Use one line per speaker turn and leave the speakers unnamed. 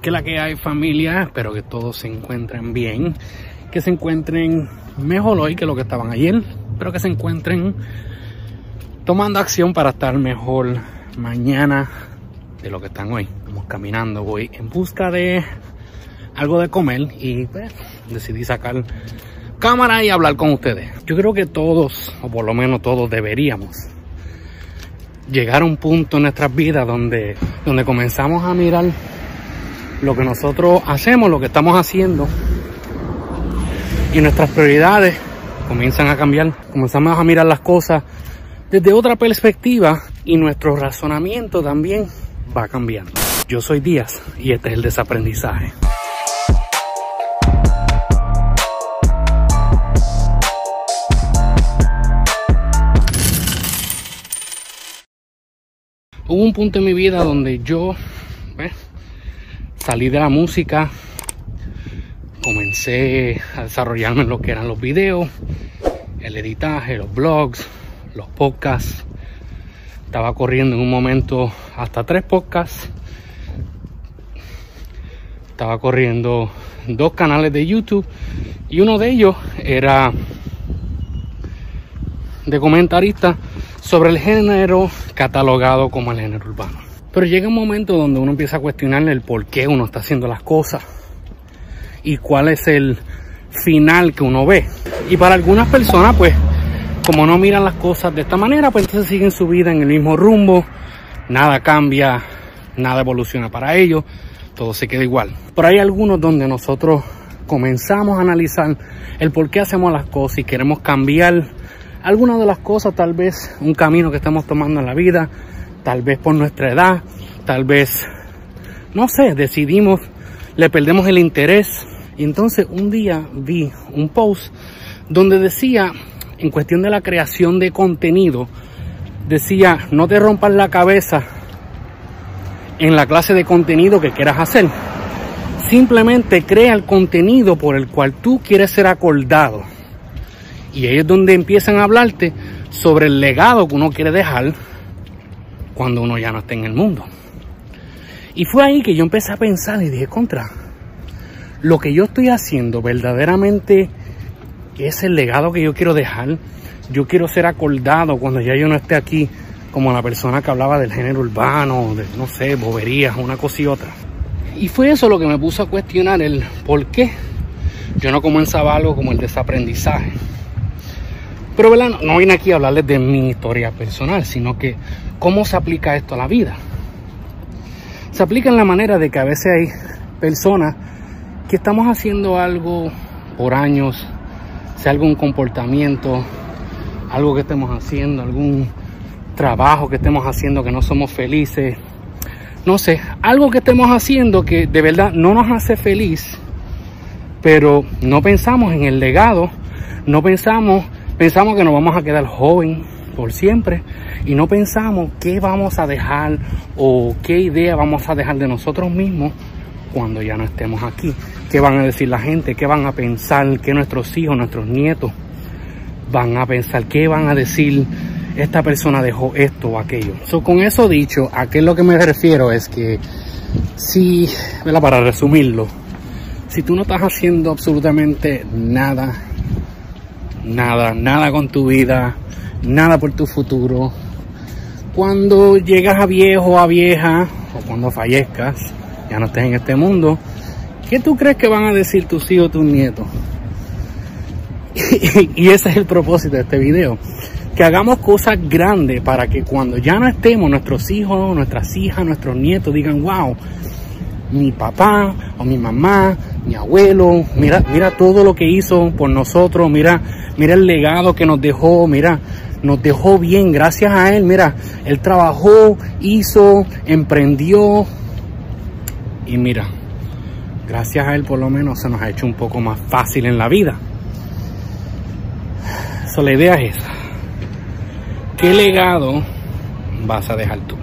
que la que hay familia, espero que todos se encuentren bien, que se encuentren mejor hoy que lo que estaban ayer, pero que se encuentren tomando acción para estar mejor mañana de lo que están hoy. Vamos caminando, voy en busca de algo de comer y pues, decidí sacar cámara y hablar con ustedes. Yo creo que todos, o por lo menos todos deberíamos, llegar a un punto en nuestras vidas donde, donde comenzamos a mirar lo que nosotros hacemos, lo que estamos haciendo y nuestras prioridades comienzan a cambiar. Comenzamos a mirar las cosas desde otra perspectiva y nuestro razonamiento también va cambiando. Yo soy Díaz y este es el desaprendizaje. Hubo un punto en mi vida donde yo salí de la música, comencé a desarrollarme en lo que eran los videos, el editaje, los blogs, los podcasts. Estaba corriendo en un momento hasta tres podcasts. Estaba corriendo dos canales de YouTube y uno de ellos era de comentarista sobre el género catalogado como el género urbano. Pero llega un momento donde uno empieza a cuestionarle el por qué uno está haciendo las cosas y cuál es el final que uno ve. Y para algunas personas, pues, como no miran las cosas de esta manera, pues entonces siguen su vida en el mismo rumbo, nada cambia, nada evoluciona para ellos, todo se queda igual. Pero hay algunos donde nosotros comenzamos a analizar el por qué hacemos las cosas y queremos cambiar algunas de las cosas, tal vez un camino que estamos tomando en la vida, tal vez por nuestra edad, tal vez, no sé, decidimos, le perdemos el interés. Y entonces un día vi un post donde decía, en cuestión de la creación de contenido, decía, no te rompas la cabeza en la clase de contenido que quieras hacer. Simplemente crea el contenido por el cual tú quieres ser acordado. Y ahí es donde empiezan a hablarte sobre el legado que uno quiere dejar cuando uno ya no esté en el mundo. Y fue ahí que yo empecé a pensar y dije, contra, lo que yo estoy haciendo verdaderamente es el legado que yo quiero dejar. Yo quiero ser acordado cuando ya yo no esté aquí como la persona que hablaba del género urbano, de, no sé, boberías, una cosa y otra. Y fue eso lo que me puso a cuestionar el por qué yo no comenzaba algo como el desaprendizaje. Pero no vine aquí a hablarles de mi historia personal, sino que cómo se aplica esto a la vida. Se aplica en la manera de que a veces hay personas que estamos haciendo algo por años, sea algún comportamiento, algo que estemos haciendo, algún trabajo que estemos haciendo que no somos felices, no sé, algo que estemos haciendo que de verdad no nos hace feliz, pero no pensamos en el legado, no pensamos Pensamos que nos vamos a quedar joven por siempre y no pensamos qué vamos a dejar o qué idea vamos a dejar de nosotros mismos cuando ya no estemos aquí. ¿Qué van a decir la gente? ¿Qué van a pensar? ¿Qué nuestros hijos, nuestros nietos van a pensar? ¿Qué van a decir? Esta persona dejó esto o aquello. con eso dicho, a qué es lo que me refiero es que si, para resumirlo, si tú no estás haciendo absolutamente nada nada, nada con tu vida, nada por tu futuro. Cuando llegas a viejo o a vieja, o cuando fallezcas, ya no estés en este mundo, ¿qué tú crees que van a decir tus hijos, tus nietos? y ese es el propósito de este video. Que hagamos cosas grandes para que cuando ya no estemos, nuestros hijos, nuestras hijas, nuestros nietos digan, wow, mi papá o mi mamá, mi abuelo, mira, mira todo lo que hizo por nosotros, mira mira el legado que nos dejó, mira, nos dejó bien, gracias a él, mira, él trabajó, hizo, emprendió y mira, gracias a él por lo menos se nos ha hecho un poco más fácil en la vida. So, la idea es esa. ¿Qué legado vas a dejar tú?